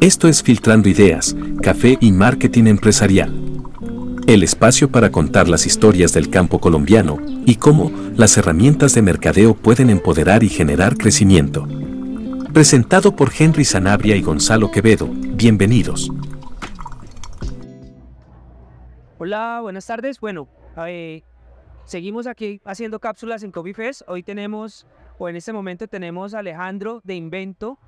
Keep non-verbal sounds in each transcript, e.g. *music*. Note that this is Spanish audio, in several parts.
Esto es Filtrando Ideas, Café y Marketing Empresarial. El espacio para contar las historias del campo colombiano y cómo las herramientas de mercadeo pueden empoderar y generar crecimiento. Presentado por Henry Sanabria y Gonzalo Quevedo. Bienvenidos. Hola, buenas tardes. Bueno, eh, seguimos aquí haciendo cápsulas en Coffee Fest. Hoy tenemos, o en este momento tenemos a Alejandro de Invento,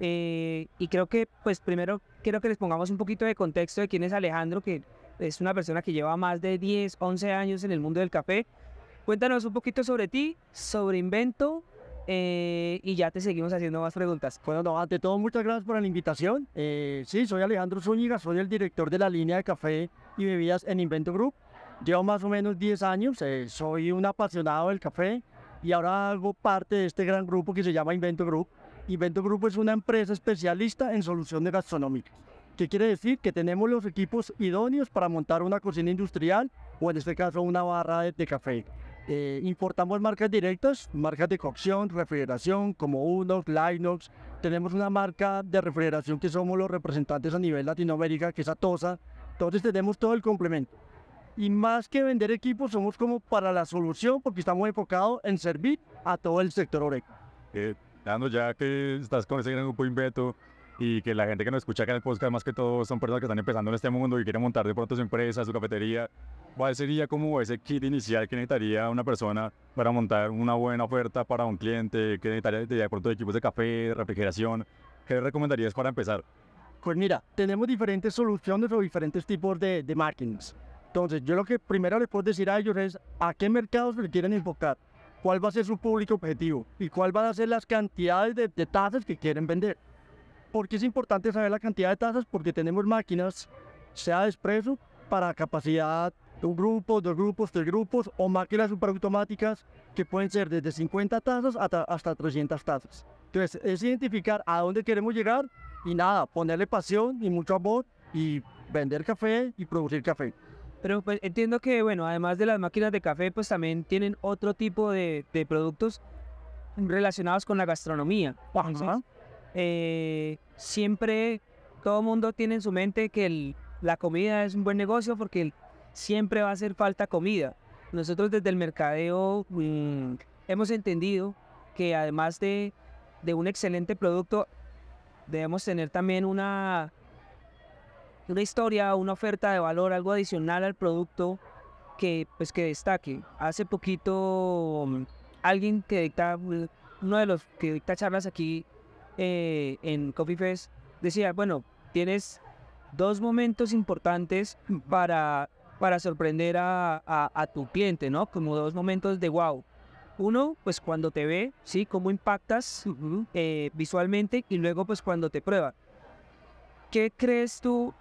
eh, y creo que, pues primero quiero que les pongamos un poquito de contexto de quién es Alejandro, que es una persona que lleva más de 10, 11 años en el mundo del café. Cuéntanos un poquito sobre ti, sobre Invento, eh, y ya te seguimos haciendo más preguntas. Bueno, no, ante todo, muchas gracias por la invitación. Eh, sí, soy Alejandro Zúñiga, soy el director de la línea de café y bebidas en Invento Group. Llevo más o menos 10 años, soy un apasionado del café y ahora hago parte de este gran grupo que se llama Invento Group. Invento Grupo es una empresa especialista en soluciones gastronómicas. ¿Qué quiere decir? Que tenemos los equipos idóneos para montar una cocina industrial o en este caso una barra de, café. Eh, importamos marcas directas, marcas de cocción, refrigeración como Unox, Linox. Tenemos una marca de refrigeración que somos los representantes a nivel Latinoamérica, que es Atosa. Entonces tenemos todo el complemento. Y más que vender equipos, somos como para la solución porque estamos enfocados en servir a todo el sector oreca. Eh, Dando ya que estás con ese gran grupo Inveto y que la gente que nos escucha acá en el podcast, más que todo, son personas que están empezando en este mundo y quieren montar de pronto su empresa, su cafetería, ¿cuál sería como ese kit inicial que necesitaría una persona para montar una buena oferta para un cliente? ¿Qué necesitaría de pronto de equipos de café, refrigeración? ¿Qué le recomendarías para empezar? Pues mira, tenemos diferentes soluciones o diferentes tipos de, de máquinas. Entonces, yo lo que primero les puedo decir a ellos es a qué mercados se quieren enfocar cuál va a ser su público objetivo y cuál van a ser las cantidades de, tazas que quieren vender. ¿Por qué es importante saber la cantidad de tazas? Porque tenemos máquinas, sea de expreso, para capacidad de un grupo, dos grupos, tres grupos, o máquinas superautomáticas que pueden ser desde 50 tazas hasta, hasta 300 tazas. Entonces, es identificar a dónde queremos llegar y nada, ponerle pasión y mucho amor y vender café y producir café. Pero pues, entiendo que, bueno, además de las máquinas de café, pues también tienen otro tipo de, productos relacionados con la gastronomía. Eh, siempre todo el mundo tiene en su mente que la comida es un buen negocio porque siempre va a hacer falta comida. Nosotros desde el mercadeo mm, hemos entendido que además de, de un excelente producto, debemos tener también una una historia, una oferta de valor, algo adicional al producto que, pues, que destaque. Hace poquito mm, alguien que dicta, mm, uno de los que dicta charlas aquí eh, en Coffee Fest, decía, bueno, tienes dos momentos importantes para, para sorprender a, a, tu cliente, ¿no? Como dos momentos de wow. Uno, pues cuando te ve, ¿sí? Cómo impactas eh, visualmente y luego pues cuando te prueba. ¿Qué crees tú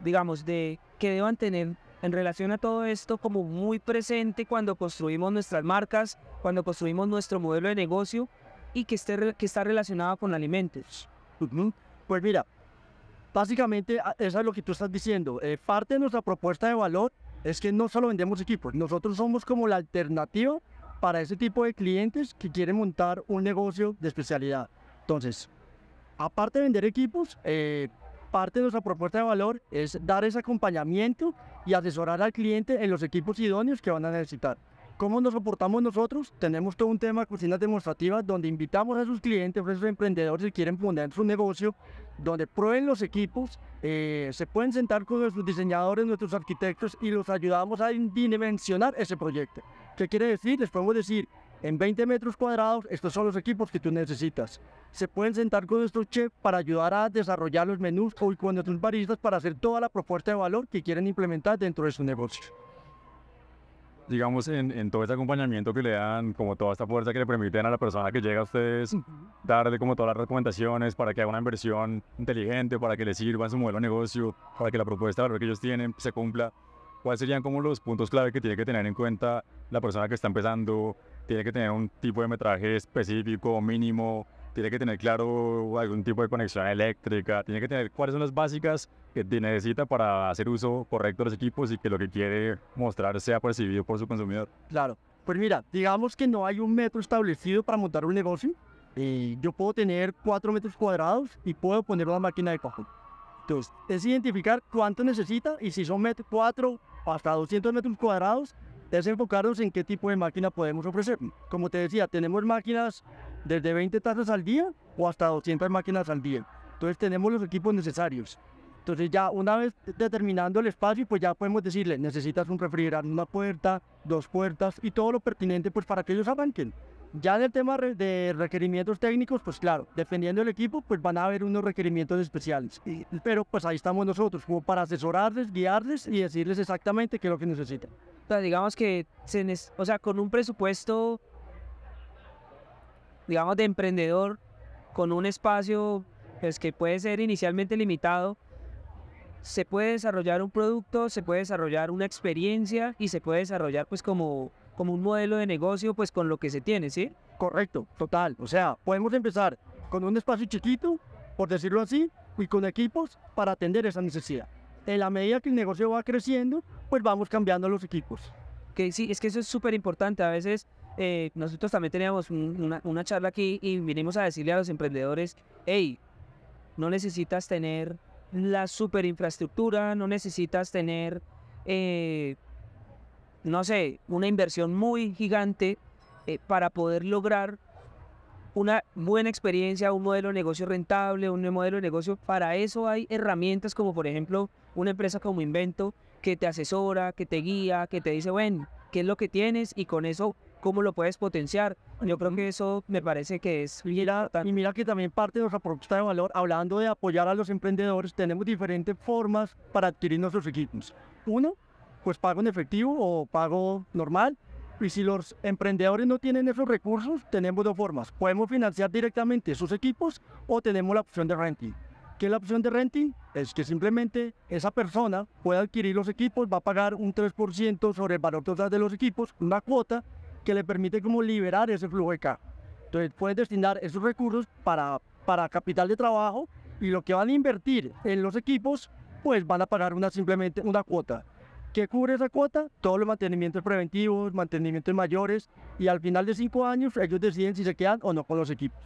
digamos, de que deban tener en relación a todo esto como muy presente cuando construimos nuestras marcas, cuando construimos nuestro modelo de negocio y que, esté, que está relacionado con alimentos. Pues mira, básicamente ah, eso es lo que tú estás diciendo. Eh, parte de nuestra propuesta de valor es que no solo vendemos equipos, nosotros somos como la alternativa para ese tipo de clientes que quieren montar un negocio de especialidad. Entonces, aparte de vender equipos, eh, parte de nuestra propuesta de valor es dar ese acompañamiento y asesorar al cliente en los equipos idóneos que van a necesitar. ¿Cómo nos soportamos nosotros? Tenemos todo un tema de cocinas demostrativas donde invitamos a sus clientes, a esos emprendedores que quieren poner su negocio, donde prueben los equipos, eh, se pueden sentar con nuestros diseñadores, nuestros arquitectos y los ayudamos a dimensionar ese proyecto. ¿Qué quiere decir? Les podemos decir, en 20 metros cuadrados, estos son los equipos que tú necesitas. Se pueden sentar con nuestro chef para ayudar a desarrollar los menús o con nuestros baristas para hacer toda la propuesta de valor que quieren implementar dentro de su negocio. Digamos, en, todo ese acompañamiento que le dan, como toda esta fuerza que le permiten a la persona que llega a ustedes, darle como todas las recomendaciones para que haga una inversión inteligente, para que le sirva en su modelo de negocio, para que la propuesta de valor que ellos tienen se cumpla. ¿Cuáles serían como los puntos clave que tiene que tener en cuenta la persona que está empezando tiene que tener un tipo de metraje específico, mínimo, tiene que tener claro algún tipo de conexión eléctrica, tiene que tener cuáles son las básicas que necesita para hacer uso correcto de los equipos y que lo que quiere mostrar sea percibido por su consumidor. Claro, pues mira, digamos que no hay un metro establecido para montar un negocio, Eh, yo puedo tener 4 metros cuadrados y puedo poner una máquina de cajón. Entonces, es identificar cuánto necesita y si son 4 hasta 200 metros cuadrados, es enfocarnos en qué tipo de máquina podemos ofrecer. Como te decía, tenemos máquinas desde 20 tazas al día o hasta 200 máquinas al día. Entonces tenemos los equipos necesarios. Entonces ya una vez determinando el espacio, pues ya podemos decirle, necesitas un refrigerador, una puerta, dos puertas y todo lo pertinente pues para que ellos arranquen. Ya en el tema de requerimientos técnicos, pues claro, dependiendo del equipo, pues van a haber unos requerimientos especiales. Pero pues ahí estamos nosotros, como para asesorarles, guiarles y decirles exactamente qué es lo que necesitan. O sea, digamos que, se, o sea, con un presupuesto, digamos, de emprendedor, con un espacio pues, que puede ser inicialmente limitado, se puede desarrollar un producto, se puede desarrollar una experiencia y se puede desarrollar pues como como un modelo de negocio pues con lo que se tiene, ¿sí? Correcto, total. O sea, podemos empezar con un espacio chiquito, por decirlo así, y con equipos para atender esa necesidad. En la medida que el negocio va creciendo, pues vamos cambiando los equipos. Que sí, es que eso es súper importante. A veces eh, nosotros también teníamos una, una, charla aquí y vinimos a decirle a los emprendedores, hey, no necesitas tener la super infraestructura, no necesitas tener eh, no sé, una inversión muy gigante eh, para poder lograr una buena experiencia, un modelo de negocio rentable, un modelo de negocio. Para eso hay herramientas como por ejemplo una empresa como Invento que te asesora, que te guía, que te dice, bueno, qué es lo que tienes y con eso cómo lo puedes potenciar. Yo creo que eso me parece que es mira, Y mira que también parte de nuestra propuesta de valor, hablando de apoyar a los emprendedores, tenemos diferentes formas para adquirir nuestros equipos. Uno, pues pago en efectivo o pago normal. Y si los emprendedores no tienen esos recursos, tenemos dos formas. Podemos financiar directamente sus equipos o tenemos la opción de renting. ¿Qué es la opción de renting? Es que simplemente esa persona puede adquirir los equipos, va a pagar un 3% sobre el valor total de los equipos, una cuota que le permite como liberar ese flujo de caja. Entonces puede destinar esos recursos para, para capital de trabajo y lo que van a invertir en los equipos, pues van a pagar una, simplemente una cuota. ¿Qué cubre esa cuota? Todos los mantenimientos preventivos, mantenimientos mayores y al final de cinco años ellos deciden si se quedan o no con los equipos.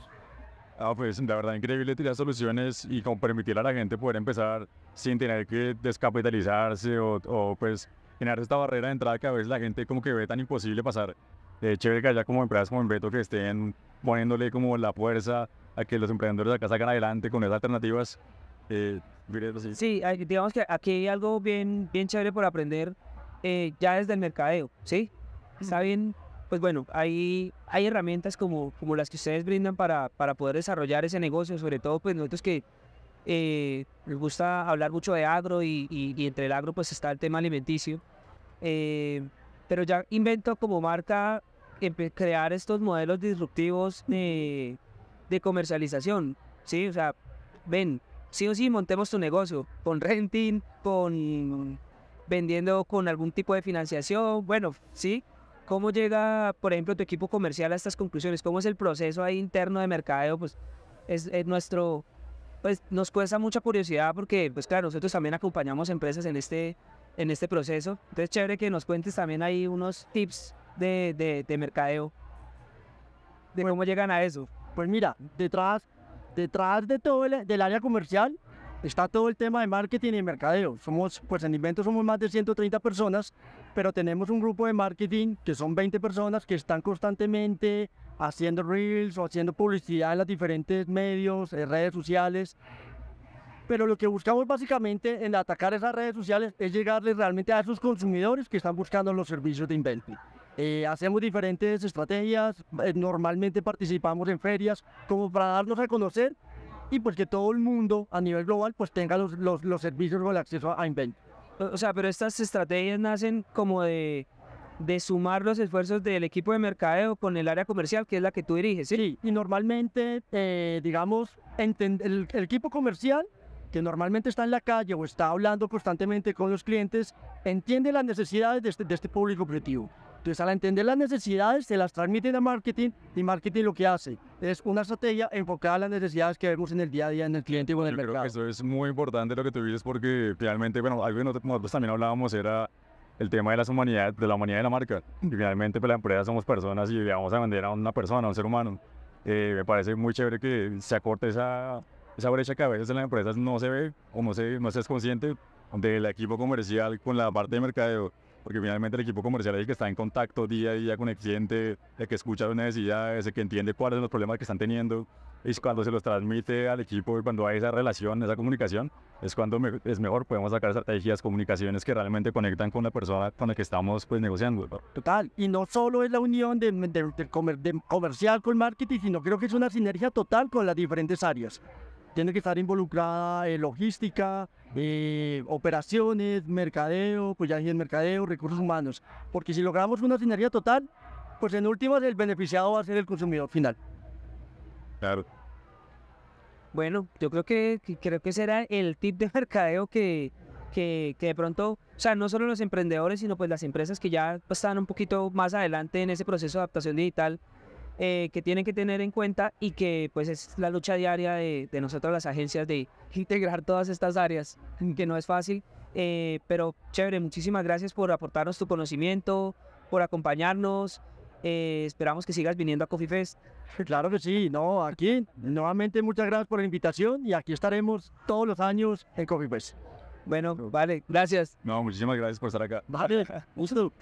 Ah, pues la verdad increíble tirar soluciones y como permitir a la gente poder empezar sin tener que descapitalizarse o, o pues generar esta barrera de entrada que a veces la gente como que ve tan imposible pasar. Eh, chévere que haya como empresas como Beto que estén poniéndole como la fuerza a que los emprendedores de acá salgan adelante con esas alternativas. Eh, Sí, digamos que aquí hay algo bien, bien chévere por aprender eh, ya desde el mercadeo, ¿sí? Está bien, pues bueno, hay, hay herramientas como, como las que ustedes brindan para, para poder desarrollar ese negocio, sobre todo pues nosotros que eh, nos gusta hablar mucho de agro y, y, entre el agro pues está el tema alimenticio. Eh, pero ya invento como marca crear estos modelos disruptivos de, de comercialización, ¿sí? O sea, ven, sí o sí montemos tu negocio, con renting, con vendiendo con algún tipo de financiación, bueno, sí. ¿Cómo llega, por ejemplo, tu equipo comercial a estas conclusiones? ¿Cómo es el proceso ahí interno de mercadeo? Pues es, nuestro, pues nos cuesta mucha curiosidad porque, pues claro, nosotros también acompañamos empresas en este, en este proceso. Entonces, chévere que nos cuentes también ahí unos tips de, de, de mercadeo, de cómo llegan a eso. Pues mira, detrás detrás de todo el del área comercial está todo el tema de marketing y mercadeo. Somos, pues en Invento somos más de 130 personas, pero tenemos un grupo de marketing que son 20 personas que están constantemente haciendo reels o haciendo publicidad en los diferentes medios, en redes sociales. Pero lo que buscamos básicamente en atacar esas redes sociales es llegarles realmente a esos consumidores que están buscando los servicios de Invento. Eh, hacemos diferentes estrategias, eh, normalmente participamos en ferias como para darnos a conocer y pues que todo el mundo a nivel global pues tenga los, los, los servicios o el acceso a Invent. O sea, pero estas estrategias nacen como de, de sumar los esfuerzos del equipo de mercadeo con el área comercial, que es la que tú diriges, ¿sí? Sí, y normalmente, eh, digamos, el, el, equipo comercial, que normalmente está en la calle o está hablando constantemente con los clientes, entiende las necesidades de este, de este público objetivo. Entonces, al entender las necesidades, se las transmiten a marketing y marketing lo que hace es una estrategia enfocada a las necesidades que vemos en el día a día en el cliente o en el mercado. eso es muy importante lo que tú dices porque finalmente, bueno, algo que nosotros también hablábamos era el tema de, las humanidades, de la humanidad de la marca. Y finalmente, pues la empresa somos personas y vamos a vender a una persona, a un ser humano. Eh, me parece muy chévere que se acorte esa, esa brecha que a veces en las empresas no se ve o no se, no se es consciente del equipo comercial con la parte de mercadeo porque finalmente el equipo comercial es el que está en contacto día a día con el cliente, el que escucha las necesidades, el que entiende cuáles son los problemas que están teniendo, y cuando se los transmite al equipo y cuando hay esa relación, esa comunicación, es cuando es mejor podemos sacar estrategias, comunicaciones que realmente conectan con la persona con la que estamos pues negociando. Total, y no solo es la unión de, comercial con marketing, sino creo que es una sinergia total con las diferentes áreas tiene que estar involucrada en logística, eh, operaciones, mercadeo, pues ya dije mercadeo, recursos humanos. Porque si logramos una sinergia total, pues en últimas el beneficiado va a ser el consumidor final. Claro. Bueno, yo creo que, creo que será el tip de *laughs* mercadeo que, que, que, de pronto, o sea, no solo los emprendedores, sino pues las empresas que ya están un poquito más adelante en ese proceso de adaptación digital, eh, que tienen que tener en cuenta y que pues es la lucha diaria de, de nosotros las agencias de *laughs* integrar todas estas áreas, *laughs* que no es fácil, eh, pero chévere, muchísimas gracias por aportarnos tu conocimiento, por acompañarnos, eh, esperamos que sigas viniendo a Coffee Fest. *laughs* Claro que sí, no, aquí nuevamente muchas gracias por la invitación y aquí estaremos todos los años en Coffee Fest. Bueno, vale, gracias. No, muchísimas gracias por estar acá. Vale, gusto.